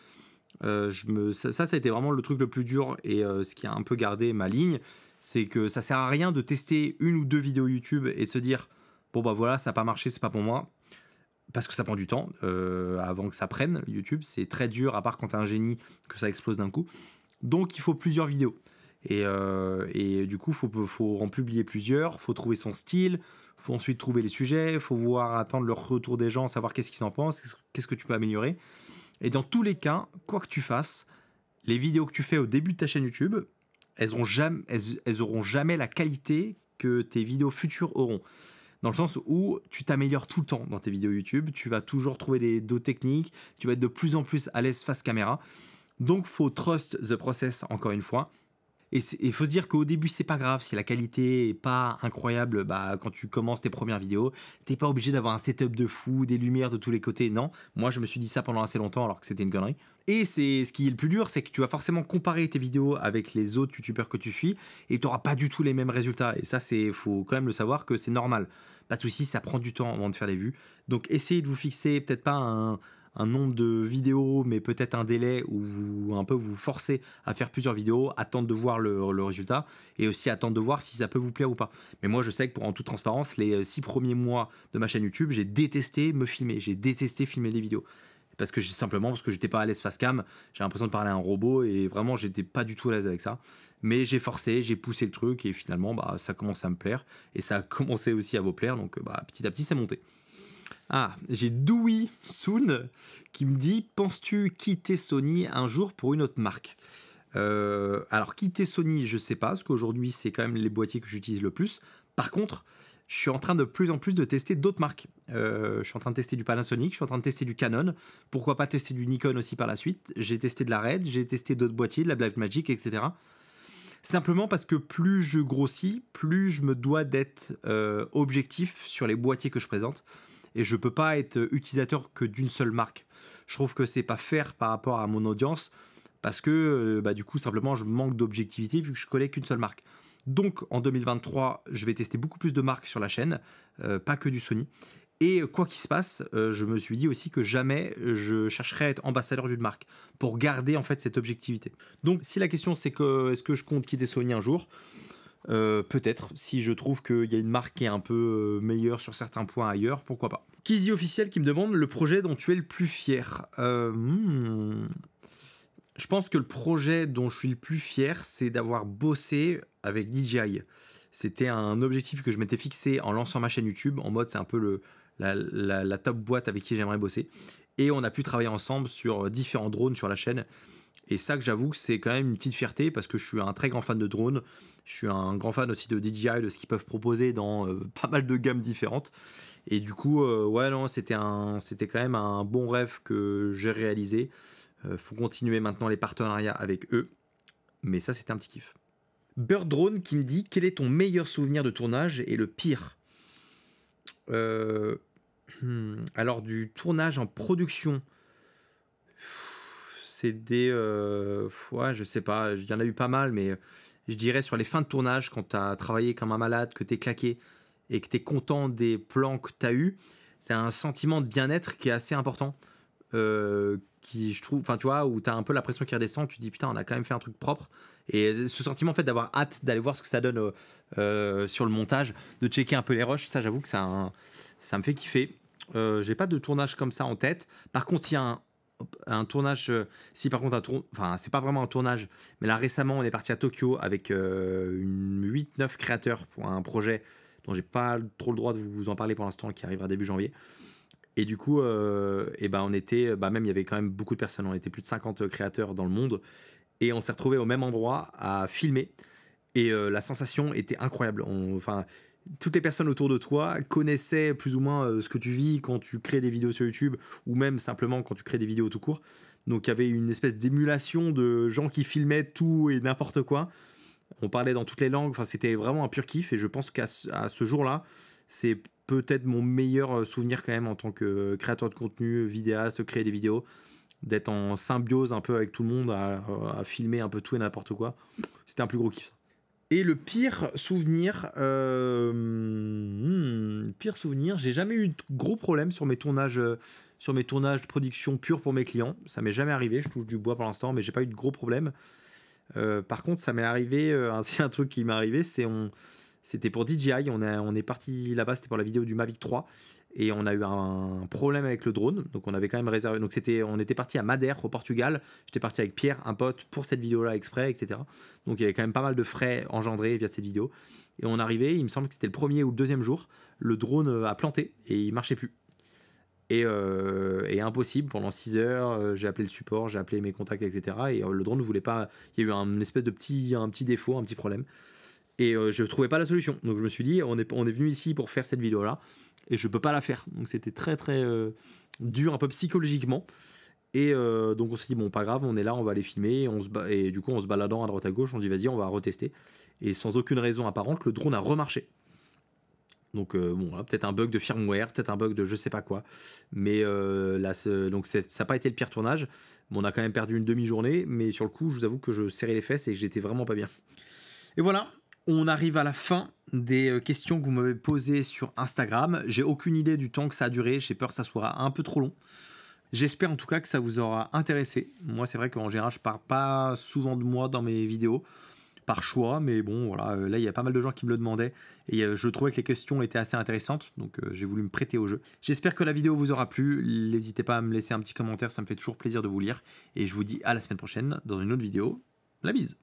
Je me, ça, ça, a été vraiment le truc le plus dur et ce qui a un peu gardé ma ligne, c'est que ça sert à rien de tester une ou deux vidéos YouTube et de se dire bon bah voilà ça n'a pas marché, c'est pas pour moi, parce que ça prend du temps euh, avant que ça prenne YouTube, c'est très dur à part quand t'es un génie que ça explose d'un coup. Donc il faut plusieurs vidéos et, et du coup faut faut en publier plusieurs, faut trouver son style, faut ensuite trouver les sujets, faut voir attendre le retour des gens, savoir qu'est-ce qu'ils en pensent, qu'est-ce que tu peux améliorer. Et dans tous les cas, quoi que tu fasses, les vidéos que tu fais au début de ta chaîne YouTube, elles, auront jamais, elles, jamais la qualité que tes vidéos futures auront. Dans le sens où tu t'améliores tout le temps dans tes vidéos YouTube, tu vas toujours trouver des dos techniques, tu vas être de plus en plus à l'aise face caméra. Donc, faut trust the process encore une fois. Et il faut se dire qu'au début, c'est pas grave si la qualité est pas incroyable. Bah, quand tu commences tes premières vidéos, t'es pas obligé d'avoir un setup de fou, des lumières de tous les côtés. Non, moi je me suis dit ça pendant assez longtemps alors que c'était une connerie. Et c'est ce qui est le plus dur, c'est que tu vas forcément comparer tes vidéos avec les autres youtubeurs que tu suis et tu n'auras pas du tout les mêmes résultats. Et ça, c'est faut quand même le savoir que c'est normal. Pas de souci, ça prend du temps avant de faire les vues. Donc essayez de vous fixer peut-être pas un, nombre de vidéos, mais peut-être un délai où vous un peu vous forcez à faire plusieurs vidéos, attendre de voir le, résultat et aussi attendre de voir si ça peut vous plaire ou pas. Mais moi, je sais que pour en toute transparence, les euh, six premiers mois de ma chaîne YouTube, j'ai détesté me filmer, j'ai détesté filmer des vidéos. Parce que simplement parce que j'étais pas à l'aise face cam, j'ai l'impression de parler à un robot et vraiment j'étais pas du tout à l'aise avec ça. Mais j'ai forcé, j'ai poussé le truc et finalement bah, ça commence à me plaire et ça a commencé aussi à vous plaire donc bah, petit à petit c'est monté. Ah, j'ai Dewey Soon qui me dit Penses-tu quitter Sony un jour pour une autre marque? Euh, Alors, quitter Sony, je sais pas, parce qu'aujourd'hui, c'est quand même les boîtiers que j'utilise le plus. Par contre, je suis en train de plus en plus de tester d'autres marques. Euh, je suis en train de tester du Panasonic, je suis en train de tester du Canon. Pourquoi pas tester du Nikon aussi par la suite? J'ai testé de la Red, j'ai testé d'autres boîtiers, de la Blackmagic, etc. Simplement parce que plus je grossis, plus je me dois d'être euh, objectif sur les boîtiers que je présente et je peux pas être utilisateur que d'une seule marque. Je trouve que c'est pas fair par rapport à mon audience parce que euh, bah, du coup simplement je manque d'objectivité vu que je connais qu'une seule marque. Donc en 2023, je vais tester beaucoup plus de marques sur la chaîne, euh, pas que du Sony. Et quoi qu'il se passe, euh, je me suis dit aussi que jamais je chercherai à être ambassadeur d'une marque pour garder en fait cette objectivité. Donc si la question c'est que est-ce que je compte quitter Sony un jour, euh, peut-être, si je trouve qu'il y a une marque qui est un peu meilleure sur certains points ailleurs, pourquoi pas? Kizzy officiel qui me demande le projet dont tu es le plus fier. Hmm. Je pense que le projet dont je suis le plus fier, c'est d'avoir bossé avec DJI. C'était un objectif que je m'étais fixé en lançant ma chaîne YouTube, en mode c'est un peu la, top boîte avec qui j'aimerais bosser. Et on a pu travailler ensemble sur différents drones sur la chaîne. Et ça que j'avoue que c'est quand même une petite fierté parce que je suis un très grand fan de drones. Je suis un grand fan aussi de DJI, de ce qu'ils peuvent proposer dans euh, pas mal de gammes différentes. Et du coup, euh, ouais, non, c'était quand même un bon rêve que j'ai réalisé. Il euh, faut continuer maintenant les partenariats avec eux. Mais ça, c'était un petit kiff. Bird Drone qui me dit quel est ton meilleur souvenir de tournage et le pire? Hmm, Alors, du tournage en production c'est des. Euh, ouais, je sais pas, il y en a eu pas mal, mais je dirais sur les fins de tournage, quand tu as travaillé comme un malade, que tu es claqué et que tu es content des plans que tu as eu, c'est un sentiment de bien-être qui est assez important. Euh, qui je trouve, enfin tu vois, où tu as un peu la pression qui redescend, tu te dis putain, on a quand même fait un truc propre. Et ce sentiment en fait d'avoir hâte d'aller voir ce que ça donne euh, sur le montage, de checker un peu les rushs, ça j'avoue que ça, ça me fait kiffer. J'ai pas de tournage comme ça en tête. Par contre, il y a un, un tournage, euh, si par contre un enfin c'est pas vraiment un tournage, mais là récemment on est parti à Tokyo avec euh, une 8-9 créateurs pour un projet dont j'ai pas trop le droit de vous en parler pour l'instant, qui arrivera début janvier. Et du coup, euh, eh ben on était, bah même il y avait quand même beaucoup de personnes, on était plus de 50 créateurs dans le monde, et on s'est retrouvé au même endroit à filmer. Et la sensation était incroyable. enfin, toutes les personnes autour de toi connaissaient plus ou moins euh, ce que tu vis quand tu crées des vidéos sur YouTube ou même simplement quand tu crées des vidéos tout court. Donc il y avait une espèce d'émulation de gens qui filmaient tout et n'importe quoi. On parlait dans toutes les langues, enfin c'était vraiment un pur kiff et je pense qu'à ce jour-là, c'est peut-être mon meilleur euh, souvenir quand même en tant que créateur de contenu, vidéaste, créer des vidéos, d'être en symbiose un peu avec tout le monde, à, filmer un peu tout et n'importe quoi. C'était un plus gros kiff. Et le pire souvenir, euh, hmm, pire souvenir, j'ai jamais eu de gros problèmes sur mes tournages, euh, sur mes tournages de production pure pour mes clients. Ça m'est jamais arrivé. Je touche du bois pour l'instant, mais j'ai pas eu de gros problèmes. Euh, par contre, ça m'est arrivé. Euh, un truc qui m'est arrivé, c'est on, c'était pour DJI. On, est parti là-bas. C'était pour la vidéo du Mavic 3 et on a eu un problème avec le drone. Donc on avait quand même réservé. Donc c'était, on était parti à Madère au Portugal. J'étais parti avec Pierre, un pote, pour cette vidéo-là exprès, etc. Donc il y avait quand même pas mal de frais engendrés via cette vidéo. Et on arrivait, il me semble que c'était le premier ou le deuxième jour, le drone euh, a planté et il marchait plus. Et, euh, impossible pendant 6 heures, euh, j'ai appelé le support, j'ai appelé mes contacts, etc. Et le drone ne voulait pas. Il y a eu un espèce de petit, un petit défaut, un petit problème. Et euh, je trouvais pas la solution. Donc je me suis dit, on est, on est venu ici pour faire cette vidéo-là et je peux pas la faire. Donc c'était très très euh, dur, un peu psychologiquement. Et euh, donc on s'est dit, bon, pas grave, on est là, on va aller filmer. Et du coup, en se baladant à droite à gauche, on dit, vas-y, on va retester. Et sans aucune raison apparente, le drone a remarché. Donc euh, bon, peut-être un bug de firmware, peut-être un bug de je sais pas quoi. Mais là, donc ça n'a pas été le pire tournage. Mais on a quand même perdu une demi-journée. Mais sur le coup, je vous avoue que je serrais les fesses et que j'étais vraiment pas bien. Et voilà, on arrive à la fin des euh, questions que vous m'avez posées sur Instagram. J'ai aucune idée du temps que ça a duré. J'ai peur que ça soit un peu trop long. J'espère en tout cas que ça vous aura intéressé. Moi, c'est vrai qu'en général, je parle pas souvent de moi dans mes vidéos par choix, mais bon, voilà, euh, là, il y a pas mal de gens qui me le demandaient et euh, je trouvais que les questions étaient assez intéressantes, donc j'ai voulu me prêter au jeu. J'espère que la vidéo vous aura plu. N'hésitez pas à me laisser un petit commentaire, ça me fait toujours plaisir de vous lire. Et je vous dis à la semaine prochaine dans une autre vidéo. La bise